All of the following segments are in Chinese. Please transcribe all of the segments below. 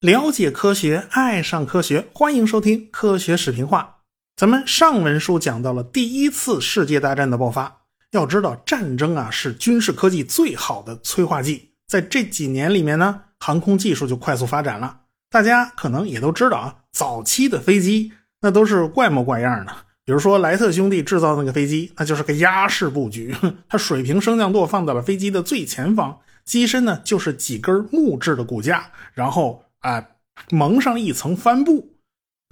了解科学，爱上科学，欢迎收听《科学视频化》。咱们上文书讲到了第一次世界大战的爆发。要知道，战争啊是军事科技最好的催化剂。在这几年里面呢，航空技术就快速发展了。大家可能也都知道啊，早期的飞机那都是怪模怪样的。比如说莱特兄弟制造那个飞机，那就是个鸭式布局，它水平升降舵放到了飞机的最前方，机身呢就是几根木质的骨架，然后啊蒙上一层帆布。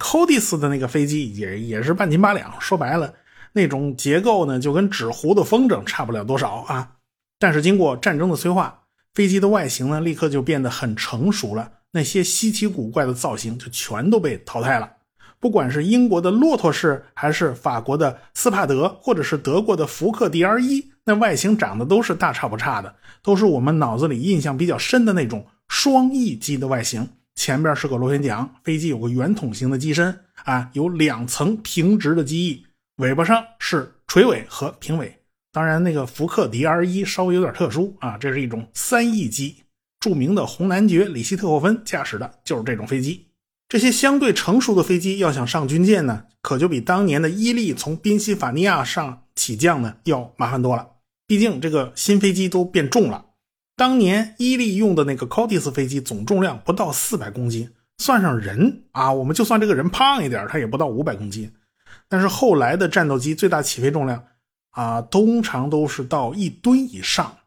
c o d i s 的那个飞机也也是半斤八两，说白了，那种结构呢就跟纸糊的风筝差不了多少啊。但是经过战争的催化，飞机的外形呢立刻就变得很成熟了，那些稀奇古怪的造型就全都被淘汰了。不管是英国的骆驼式，还是法国的斯帕德，或者是德国的福克 DR 一，那外形长得都是大差不差的，都是我们脑子里印象比较深的那种双翼机的外形。前边是个螺旋桨，飞机有个圆筒形的机身啊，有两层平直的机翼，尾巴上是垂尾和平尾。当然，那个福克 DR 一稍微有点特殊啊，这是一种三翼机，著名的红男爵里希特霍芬驾驶的就是这种飞机。这些相对成熟的飞机要想上军舰呢，可就比当年的伊利从宾夕法尼亚上起降呢要麻烦多了。毕竟这个新飞机都变重了。当年伊利用的那个 Cortis 飞机总重量不到四百公斤，算上人啊，我们就算这个人胖一点，他也不到五百公斤。但是后来的战斗机最大起飞重量啊，通常都是到一吨以上。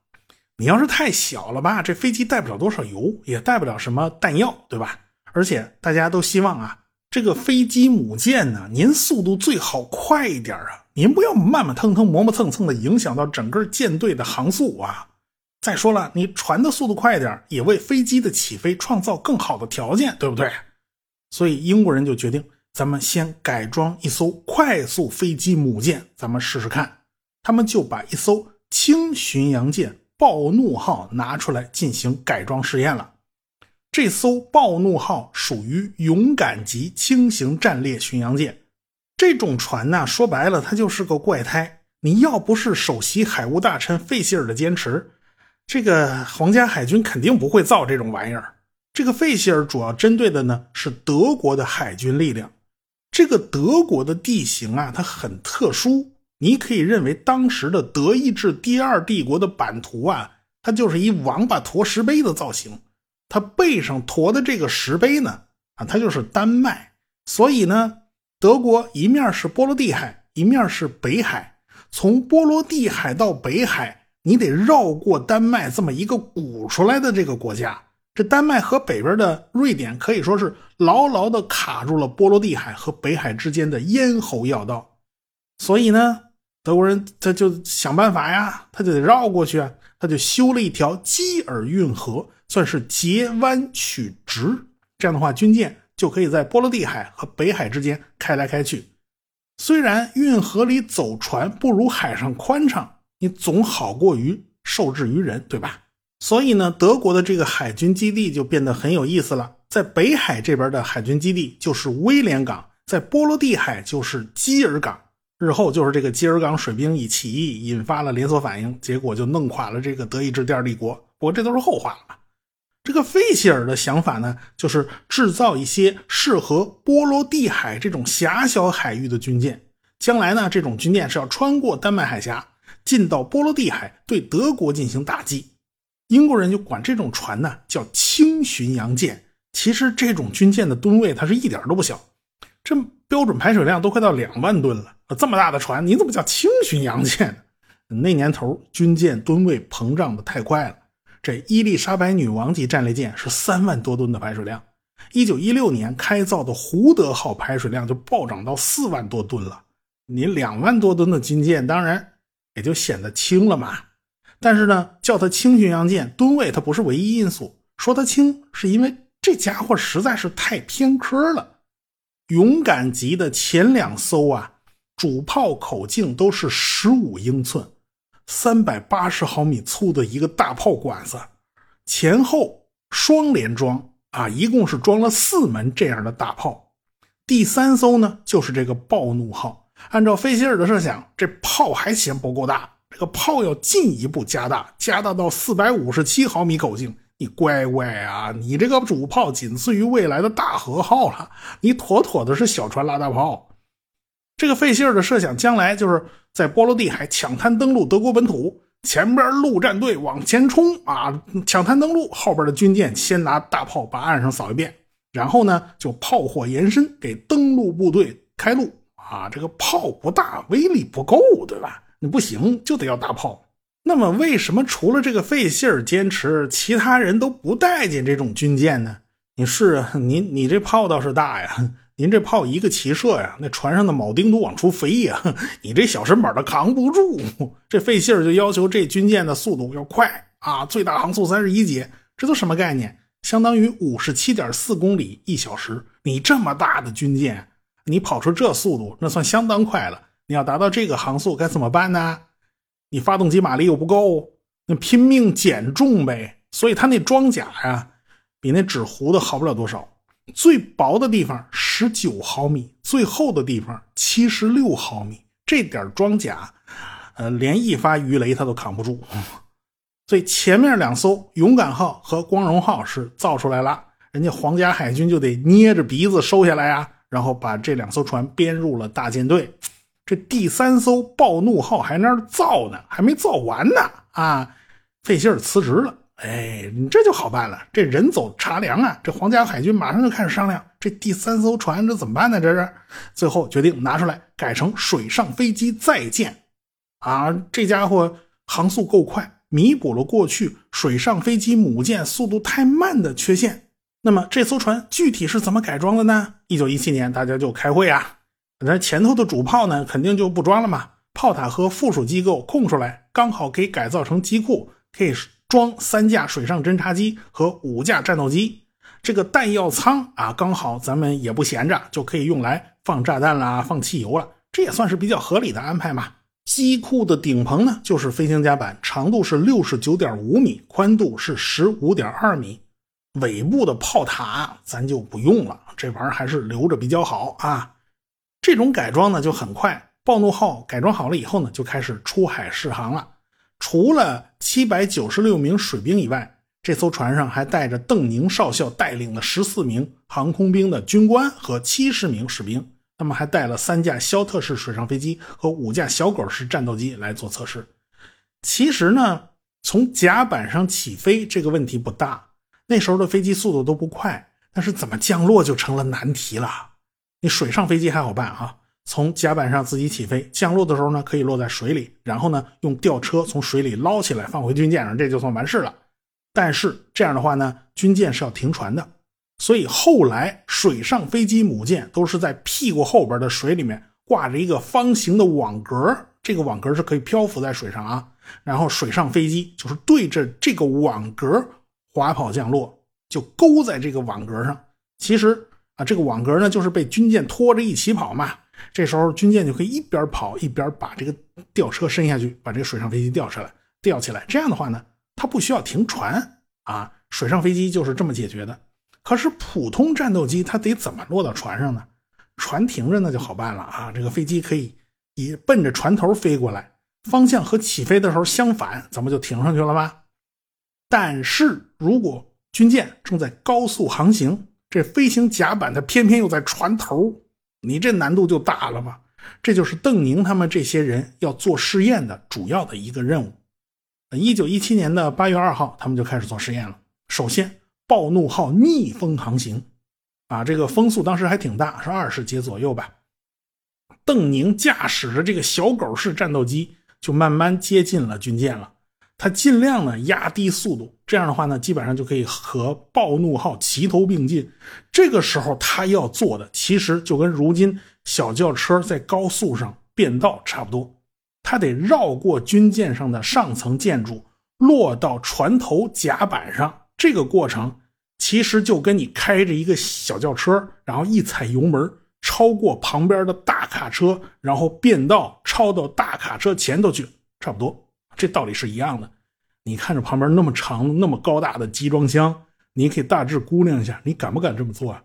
你要是太小了吧，这飞机带不了多少油，也带不了什么弹药，对吧？而且大家都希望啊，这个飞机母舰呢，您速度最好快一点啊，您不要慢慢腾腾、磨磨蹭蹭的，影响到整个舰队的航速啊。再说了，你船的速度快一点，也为飞机的起飞创造更好的条件，对不对？所以英国人就决定，咱们先改装一艘快速飞机母舰，咱们试试看。他们就把一艘轻巡洋舰“暴怒号”拿出来进行改装试验了。这艘“暴怒号”属于勇敢级轻型战列巡洋舰。这种船呢，说白了，它就是个怪胎。你要不是首席海务大臣费希尔的坚持，这个皇家海军肯定不会造这种玩意儿。这个费希尔主要针对的呢是德国的海军力量。这个德国的地形啊，它很特殊。你可以认为当时的德意志第二帝国的版图啊，它就是一王八驮石碑的造型。它背上驮的这个石碑呢，啊，它就是丹麦。所以呢，德国一面是波罗的海，一面是北海。从波罗的海到北海。你得绕过丹麦这么一个鼓出来的这个国家，这丹麦和北边的瑞典可以说是牢牢的卡住了波罗的海和北海之间的咽喉要道。所以呢，德国人他就想办法呀，他就得绕过去啊，他就修了一条基尔运河，算是截弯取直。这样的话，军舰就可以在波罗的海和北海之间开来开去。虽然运河里走船不如海上宽敞。你总好过于受制于人，对吧？所以呢，德国的这个海军基地就变得很有意思了。在北海这边的海军基地就是威廉港，在波罗的海就是基尔港。日后就是这个基尔港水兵一起义，引发了连锁反应，结果就弄垮了这个德意志第二帝国。不过这都是后话了。这个费希尔的想法呢，就是制造一些适合波罗的海这种狭小海域的军舰。将来呢，这种军舰是要穿过丹麦海峡。进到波罗的海对德国进行打击，英国人就管这种船呢叫轻巡洋舰。其实这种军舰的吨位它是一点都不小，这标准排水量都快到两万吨了。这么大的船你怎么叫轻巡洋舰？那年头军舰吨位膨胀的太快了。这伊丽莎白女王级战列舰是三万多吨的排水量，一九一六年开造的胡德号排水量就暴涨到四万多吨了。你两万多吨的军舰，当然。也就显得轻了嘛，但是呢，叫它轻巡洋舰，吨位它不是唯一因素。说它轻，是因为这家伙实在是太偏科了。勇敢级的前两艘啊，主炮口径都是十五英寸，三百八十毫米粗的一个大炮管子，前后双连装啊，一共是装了四门这样的大炮。第三艘呢，就是这个暴怒号。按照费希尔的设想，这炮还嫌不够大，这个炮要进一步加大，加大到四百五十七毫米口径。你乖乖啊！你这个主炮仅次于未来的大和号了，你妥妥的是小船拉大炮。这个费希尔的设想，将来就是在波罗的海抢滩登陆德国本土，前边陆战队往前冲啊，抢滩登陆，后边的军舰先拿大炮把岸上扫一遍，然后呢就炮火延伸，给登陆部队开路啊。这个炮不大，威力不够，对吧？你不行，就得要大炮。那么，为什么除了这个费希尔坚持，其他人都不待见这种军舰呢？你是，你你这炮倒是大呀，您这炮一个齐射呀，那船上的铆钉都往出飞呀，你这小身板的扛不住。这费希尔就要求这军舰的速度要快啊，最大航速三十一节，这都什么概念？相当于五十七点四公里一小时。你这么大的军舰，你跑出这速度，那算相当快了。你要达到这个航速该怎么办呢？你发动机马力又不够，那拼命减重呗。所以它那装甲呀，比那纸糊的好不了多少。最薄的地方十九毫米，最厚的地方七十六毫米。这点装甲，呃，连一发鱼雷它都扛不住。所以前面两艘勇敢号和光荣号是造出来了，人家皇家海军就得捏着鼻子收下来呀，然后把这两艘船编入了大舰队。这第三艘暴怒号还那儿造呢，还没造完呢啊！费希尔辞职了，哎，你这就好办了，这人走茶凉啊！这皇家海军马上就开始商量，这第三艘船这怎么办呢？这是最后决定拿出来改成水上飞机再建啊！这家伙航速够快，弥补了过去水上飞机母舰速度太慢的缺陷。那么这艘船具体是怎么改装的呢？一九一七年大家就开会啊。那前头的主炮呢，肯定就不装了嘛。炮塔和附属机构空出来，刚好可以改造成机库，可以装三架水上侦察机和五架战斗机。这个弹药舱啊，刚好咱们也不闲着，就可以用来放炸弹啦、放汽油了。这也算是比较合理的安排嘛。机库的顶棚呢，就是飞行甲板，长度是六十九点五米，宽度是十五点二米。尾部的炮塔咱就不用了，这玩意儿还是留着比较好啊。这种改装呢就很快，暴怒号改装好了以后呢，就开始出海试航了。除了七百九十六名水兵以外，这艘船上还带着邓宁少校带领的十四名航空兵的军官和七十名士兵。他们还带了三架肖特式水上飞机和五架小狗式战斗机来做测试。其实呢，从甲板上起飞这个问题不大，那时候的飞机速度都不快，但是怎么降落就成了难题了。你水上飞机还好办啊，从甲板上自己起飞，降落的时候呢，可以落在水里，然后呢，用吊车从水里捞起来放回军舰上，这就算完事了。但是这样的话呢，军舰是要停船的，所以后来水上飞机母舰都是在屁股后边的水里面挂着一个方形的网格，这个网格是可以漂浮在水上啊，然后水上飞机就是对着这个网格滑跑降落，就勾在这个网格上，其实。啊，这个网格呢，就是被军舰拖着一起跑嘛。这时候军舰就可以一边跑一边把这个吊车伸下去，把这个水上飞机吊出来、吊起来。这样的话呢，它不需要停船啊。水上飞机就是这么解决的。可是普通战斗机它得怎么落到船上呢？船停着那就好办了啊。这个飞机可以以奔着船头飞过来，方向和起飞的时候相反，咱们就停上去了吧？但是如果军舰正在高速航行，这飞行甲板它偏偏又在船头，你这难度就大了吧？这就是邓宁他们这些人要做试验的主要的一个任务。一九一七年的八月二号，他们就开始做实验了。首先，暴怒号逆风航行，啊，这个风速当时还挺大，是二十节左右吧。邓宁驾驶着这个小狗式战斗机，就慢慢接近了军舰了。他尽量呢压低速度，这样的话呢，基本上就可以和暴怒号齐头并进。这个时候他要做的，其实就跟如今小轿车在高速上变道差不多，他得绕过军舰上的上层建筑，落到船头甲板上。这个过程其实就跟你开着一个小轿车，然后一踩油门超过旁边的大卡车，然后变道超到大卡车前头去，差不多。这道理是一样的，你看着旁边那么长、那么高大的集装箱，你可以大致估量一下，你敢不敢这么做啊？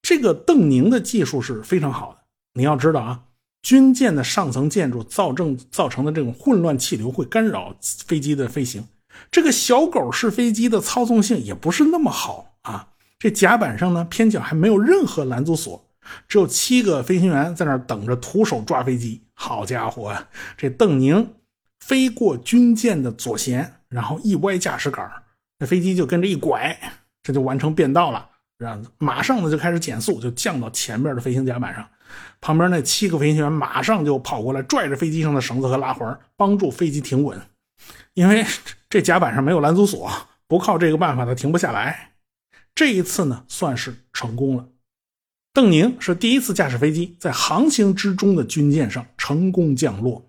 这个邓宁的技术是非常好的。你要知道啊，军舰的上层建筑造成造成的这种混乱气流会干扰飞机的飞行。这个小狗式飞机的操纵性也不是那么好啊。这甲板上呢，偏角还没有任何拦阻索，只有七个飞行员在那等着徒手抓飞机。好家伙啊，这邓宁飞过军舰的左舷，然后一歪驾驶杆，那飞机就跟着一拐，这就完成变道了。然后马上呢就开始减速，就降到前面的飞行甲板上。旁边那七个飞行员马上就跑过来，拽着飞机上的绳子和拉环，帮助飞机停稳。因为这甲板上没有拦阻索，不靠这个办法它停不下来。这一次呢，算是成功了。邓宁是第一次驾驶飞机在航行之中的军舰上成功降落。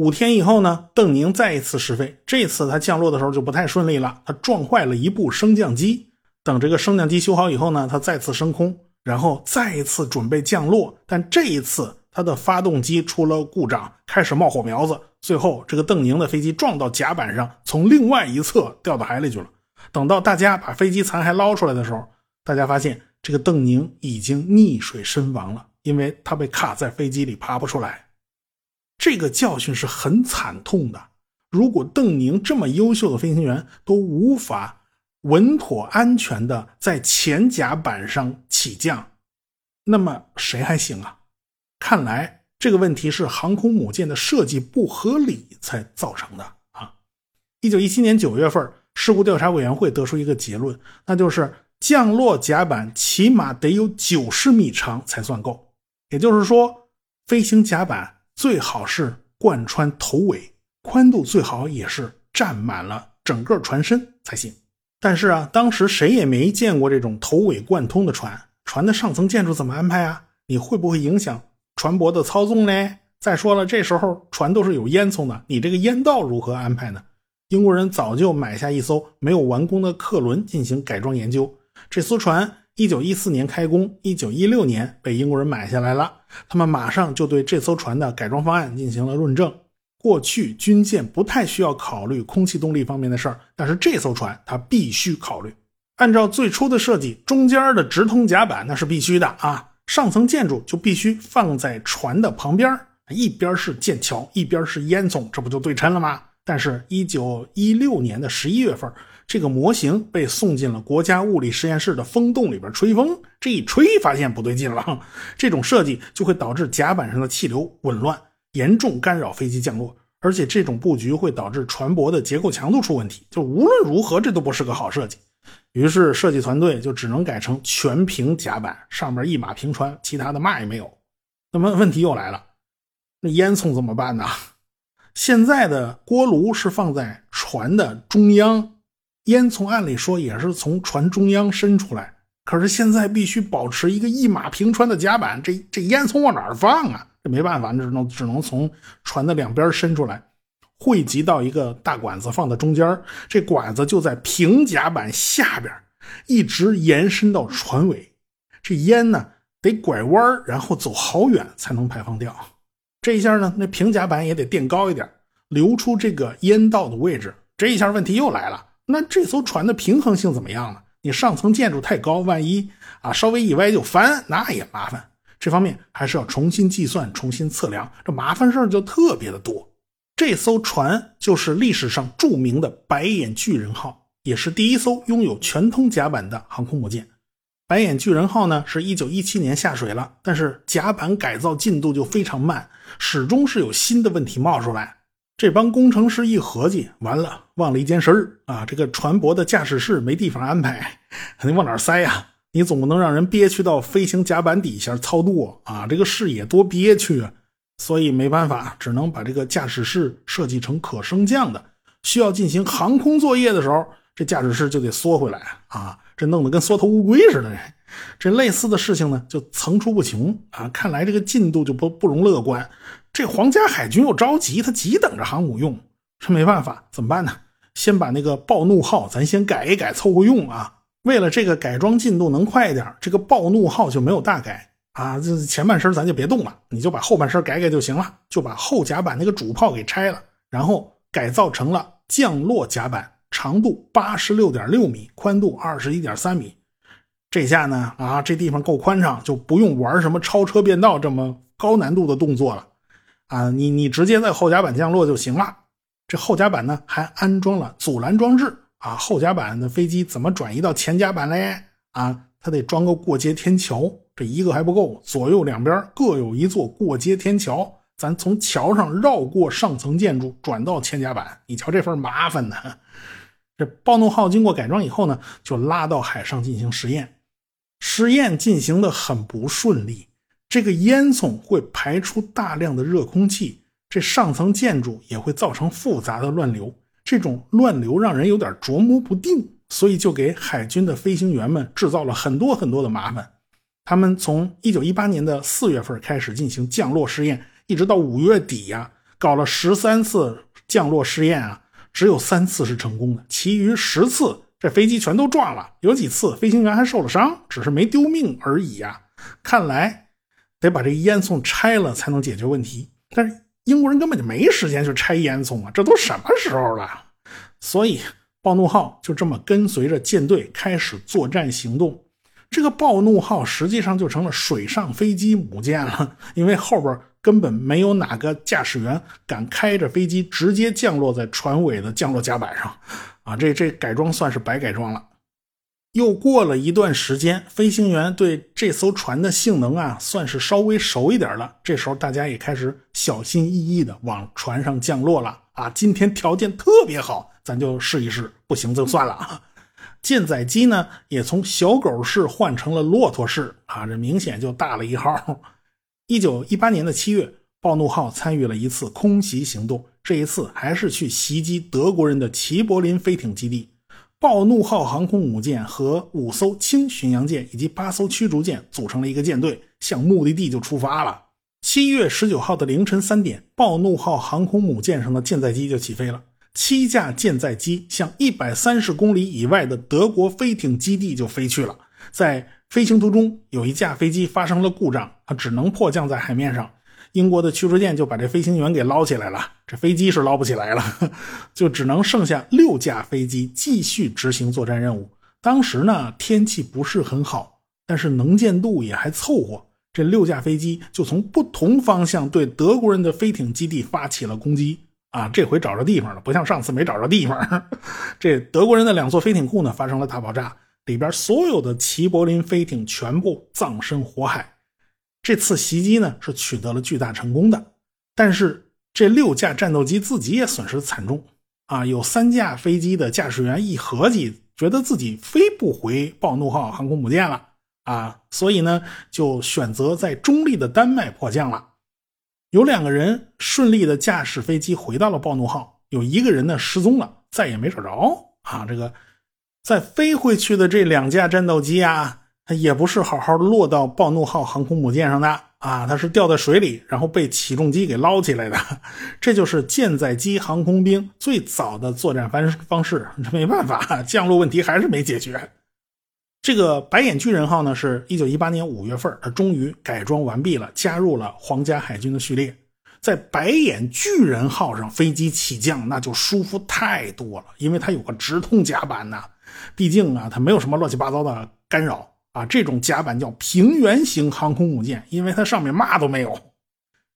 五天以后呢，邓宁再一次试飞，这次他降落的时候就不太顺利了，他撞坏了一部升降机。等这个升降机修好以后呢，他再次升空，然后再一次准备降落，但这一次他的发动机出了故障，开始冒火苗子。最后，这个邓宁的飞机撞到甲板上，从另外一侧掉到海里去了。等到大家把飞机残骸捞出来的时候，大家发现这个邓宁已经溺水身亡了，因为他被卡在飞机里爬不出来。这个教训是很惨痛的。如果邓宁这么优秀的飞行员都无法。稳妥安全的在前甲板上起降，那么谁还行啊？看来这个问题是航空母舰的设计不合理才造成的啊！一九一七年九月份，事故调查委员会得出一个结论，那就是降落甲板起码得有九十米长才算够，也就是说，飞行甲板最好是贯穿头尾，宽度最好也是占满了整个船身才行。但是啊，当时谁也没见过这种头尾贯通的船，船的上层建筑怎么安排啊？你会不会影响船舶的操纵呢？再说了，这时候船都是有烟囱的，你这个烟道如何安排呢？英国人早就买下一艘没有完工的客轮进行改装研究，这艘船一九一四年开工，一九一六年被英国人买下来了，他们马上就对这艘船的改装方案进行了论证。过去军舰不太需要考虑空气动力方面的事儿，但是这艘船它必须考虑。按照最初的设计，中间的直通甲板那是必须的啊，上层建筑就必须放在船的旁边，一边是剑桥，一边是烟囱，这不就对称了吗？但是，一九一六年的十一月份，这个模型被送进了国家物理实验室的风洞里边吹风，这一吹发现不对劲了，这种设计就会导致甲板上的气流紊乱。严重干扰飞机降落，而且这种布局会导致船舶的结构强度出问题。就无论如何，这都不是个好设计。于是设计团队就只能改成全平甲板，上面一马平川，其他的嘛也没有。那么问题又来了，那烟囱怎么办呢？现在的锅炉是放在船的中央，烟囱按理说也是从船中央伸出来，可是现在必须保持一个一马平川的甲板，这这烟囱往哪儿放啊？这没办法，只能只能从船的两边伸出来，汇集到一个大管子，放在中间。这管子就在平甲板下边，一直延伸到船尾。这烟呢，得拐弯然后走好远才能排放掉。这一下呢，那平甲板也得垫高一点，留出这个烟道的位置。这一下问题又来了，那这艘船的平衡性怎么样呢？你上层建筑太高，万一啊稍微一歪就翻，那也麻烦。这方面还是要重新计算、重新测量，这麻烦事儿就特别的多。这艘船就是历史上著名的“白眼巨人号”，也是第一艘拥有全通甲板的航空母舰。“白眼巨人号”呢，是一九一七年下水了，但是甲板改造进度就非常慢，始终是有新的问题冒出来。这帮工程师一合计，完了，忘了一件事儿啊！这个船舶的驾驶室没地方安排，你往哪塞呀？你总不能让人憋屈到飞行甲板底下操舵啊！这个视野多憋屈啊！所以没办法，只能把这个驾驶室设计成可升降的。需要进行航空作业的时候，这驾驶室就得缩回来啊！这弄得跟缩头乌龟似的。这类似的事情呢，就层出不穷啊！看来这个进度就不不容乐观。这皇家海军又着急，他急等着航母用。这没办法，怎么办呢？先把那个暴怒号咱先改一改，凑合用啊！为了这个改装进度能快一点，这个暴怒号就没有大改啊，这前半身咱就别动了，你就把后半身改改就行了，就把后甲板那个主炮给拆了，然后改造成了降落甲板，长度八十六点六米，宽度二十一点三米。这下呢，啊，这地方够宽敞，就不用玩什么超车变道这么高难度的动作了啊！你你直接在后甲板降落就行了。这后甲板呢还安装了阻拦装置啊！后甲板的飞机怎么转移到前甲板嘞？啊，它得装个过街天桥，这一个还不够，左右两边各有一座过街天桥，咱从桥上绕过上层建筑转到前甲板。你瞧这份麻烦呢！这暴怒号经过改装以后呢，就拉到海上进行实验。实验进行的很不顺利，这个烟囱会排出大量的热空气，这上层建筑也会造成复杂的乱流。这种乱流让人有点琢磨不定，所以就给海军的飞行员们制造了很多很多的麻烦。他们从一九一八年的四月份开始进行降落试验，一直到五月底呀，搞了十三次降落试验啊，只有三次是成功的，其余十次。这飞机全都撞了，有几次飞行员还受了伤，只是没丢命而已呀。看来得把这烟囱拆了才能解决问题。但是英国人根本就没时间去拆烟囱啊，这都什么时候了？所以暴怒号就这么跟随着舰队开始作战行动。这个暴怒号实际上就成了水上飞机母舰了，因为后边根本没有哪个驾驶员敢开着飞机直接降落在船尾的降落甲板上。啊，这这改装算是白改装了。又过了一段时间，飞行员对这艘船的性能啊，算是稍微熟一点了。这时候大家也开始小心翼翼的往船上降落了。啊，今天条件特别好，咱就试一试，不行就算了啊。舰载机呢，也从小狗式换成了骆驼式。啊，这明显就大了一号。一九一八年的七月，暴怒号参与了一次空袭行动。这一次还是去袭击德国人的齐柏林飞艇基地。暴怒号航空母舰和五艘轻巡洋舰以及八艘驱逐舰组成了一个舰队，向目的地就出发了。七月十九号的凌晨三点，暴怒号航空母舰上的舰载机就起飞了。七架舰载机向一百三十公里以外的德国飞艇基地就飞去了。在飞行途中，有一架飞机发生了故障，它只能迫降在海面上。英国的驱逐舰就把这飞行员给捞起来了，这飞机是捞不起来了，就只能剩下六架飞机继续执行作战任务。当时呢，天气不是很好，但是能见度也还凑合。这六架飞机就从不同方向对德国人的飞艇基地发起了攻击。啊，这回找着地方了，不像上次没找着地方。这德国人的两座飞艇库呢发生了大爆炸，里边所有的齐柏林飞艇全部葬身火海。这次袭击呢是取得了巨大成功的，但是这六架战斗机自己也损失惨重啊！有三架飞机的驾驶员一合计，觉得自己飞不回暴怒号航空母舰了啊，所以呢就选择在中立的丹麦迫降了。有两个人顺利的驾驶飞机回到了暴怒号，有一个人呢失踪了，再也没找着啊！这个再飞回去的这两架战斗机啊。它也不是好好落到暴怒号航空母舰上的啊，它是掉在水里，然后被起重机给捞起来的。这就是舰载机航空兵最早的作战方方式。这没办法，降落问题还是没解决。这个白眼巨人号呢，是一九一八年五月份，它终于改装完毕了，加入了皇家海军的序列。在白眼巨人号上飞机起降，那就舒服太多了，因为它有个直通甲板呐。毕竟啊，它没有什么乱七八糟的干扰。啊，这种甲板叫平原型航空母舰，因为它上面嘛都没有。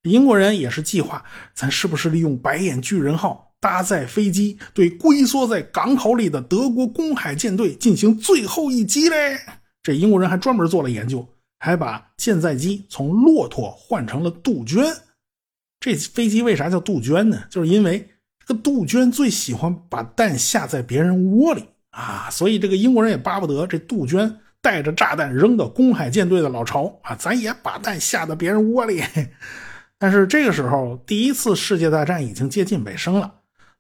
英国人也是计划，咱是不是利用白眼巨人号搭载飞机，对龟缩在港口里的德国公海舰队进行最后一击嘞？这英国人还专门做了研究，还把舰载机从骆驼换成了杜鹃。这飞机为啥叫杜鹃呢？就是因为这个杜鹃最喜欢把蛋下在别人窝里啊，所以这个英国人也巴不得这杜鹃。带着炸弹扔到公海舰队的老巢啊，咱也把弹下到别人窝里。但是这个时候，第一次世界大战已经接近尾声了。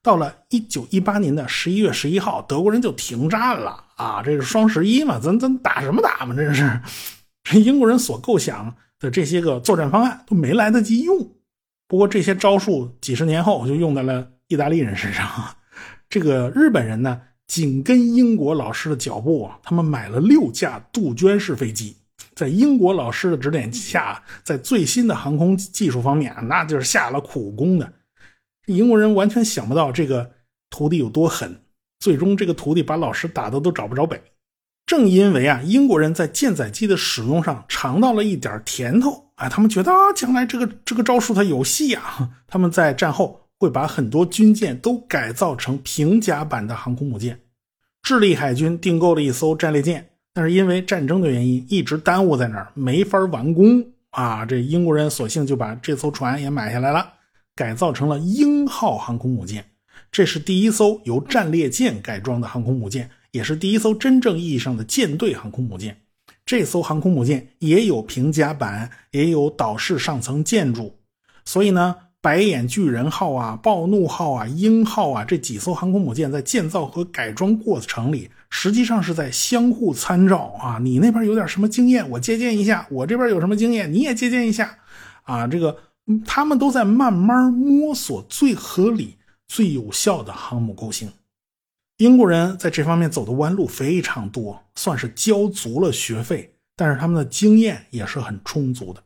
到了一九一八年的十一月十一号，德国人就停战了啊！这是双十一嘛，咱咱打什么打嘛？这是这英国人所构想的这些个作战方案都没来得及用。不过这些招数几十年后就用在了意大利人身上。这个日本人呢？紧跟英国老师的脚步啊，他们买了六架杜鹃式飞机，在英国老师的指点下，在最新的航空技术方面，那就是下了苦功的。英国人完全想不到这个徒弟有多狠，最终这个徒弟把老师打的都找不着北。正因为啊，英国人在舰载机的使用上尝到了一点甜头哎，他们觉得啊，将来这个这个招数它有戏啊，他们在战后会把很多军舰都改造成平甲版的航空母舰。智利海军订购了一艘战列舰，但是因为战争的原因，一直耽误在那儿，没法完工啊。这英国人索性就把这艘船也买下来了，改造成了鹰号航空母舰。这是第一艘由战列舰改装的航空母舰，也是第一艘真正意义上的舰队航空母舰。这艘航空母舰也有平甲板，也有岛式上层建筑。所以呢，白眼巨人号啊、暴怒号啊、鹰号啊这几艘航空母舰在建造和改装过程里，实际上是在相互参照啊。你那边有点什么经验，我借鉴一下；我这边有什么经验，你也借鉴一下。啊，这个他们都在慢慢摸索最合理。最有效的航母构型，英国人在这方面走的弯路非常多，算是交足了学费，但是他们的经验也是很充足的。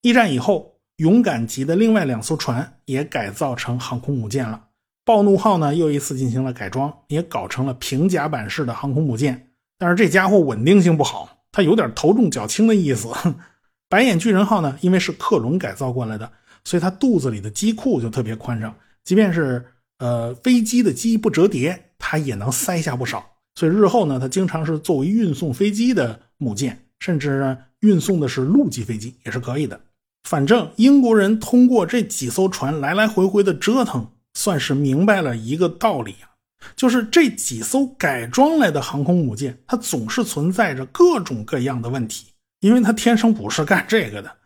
一战以后，勇敢级的另外两艘船也改造成航空母舰了。暴怒号呢，又一次进行了改装，也搞成了平甲板式的航空母舰。但是这家伙稳定性不好，它有点头重脚轻的意思。白眼巨人号呢，因为是克隆改造过来的，所以它肚子里的机库就特别宽敞。即便是呃飞机的机不折叠，它也能塞下不少。所以日后呢，它经常是作为运送飞机的母舰，甚至呢运送的是陆基飞机也是可以的。反正英国人通过这几艘船来来回回的折腾，算是明白了一个道理啊，就是这几艘改装来的航空母舰，它总是存在着各种各样的问题，因为它天生不是干这个的。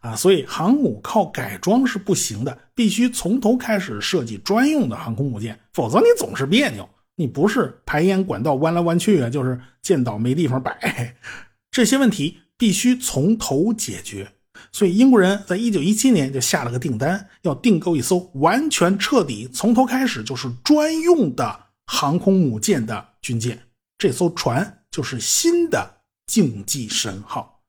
啊，所以航母靠改装是不行的，必须从头开始设计专用的航空母舰，否则你总是别扭。你不是排烟管道弯来弯去啊，就是舰岛没地方摆。这些问题必须从头解决。所以英国人在一九一七年就下了个订单，要订购一艘完全彻底从头开始就是专用的航空母舰的军舰。这艘船就是新的竞技神号。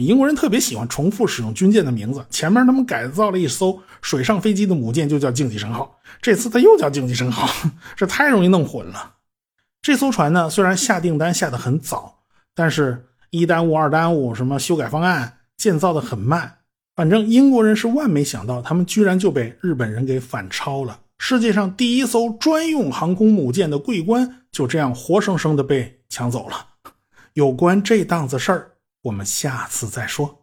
英国人特别喜欢重复使用军舰的名字，前面他们改造了一艘水上飞机的母舰，就叫“竞技神号”。这次他又叫“竞技神号”，这太容易弄混了。这艘船呢，虽然下订单下的很早，但是一耽误二耽误，什么修改方案，建造的很慢。反正英国人是万没想到，他们居然就被日本人给反超了。世界上第一艘专用航空母舰的桂冠就这样活生生的被抢走了。有关这档子事儿。我们下次再说。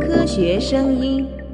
科学声音。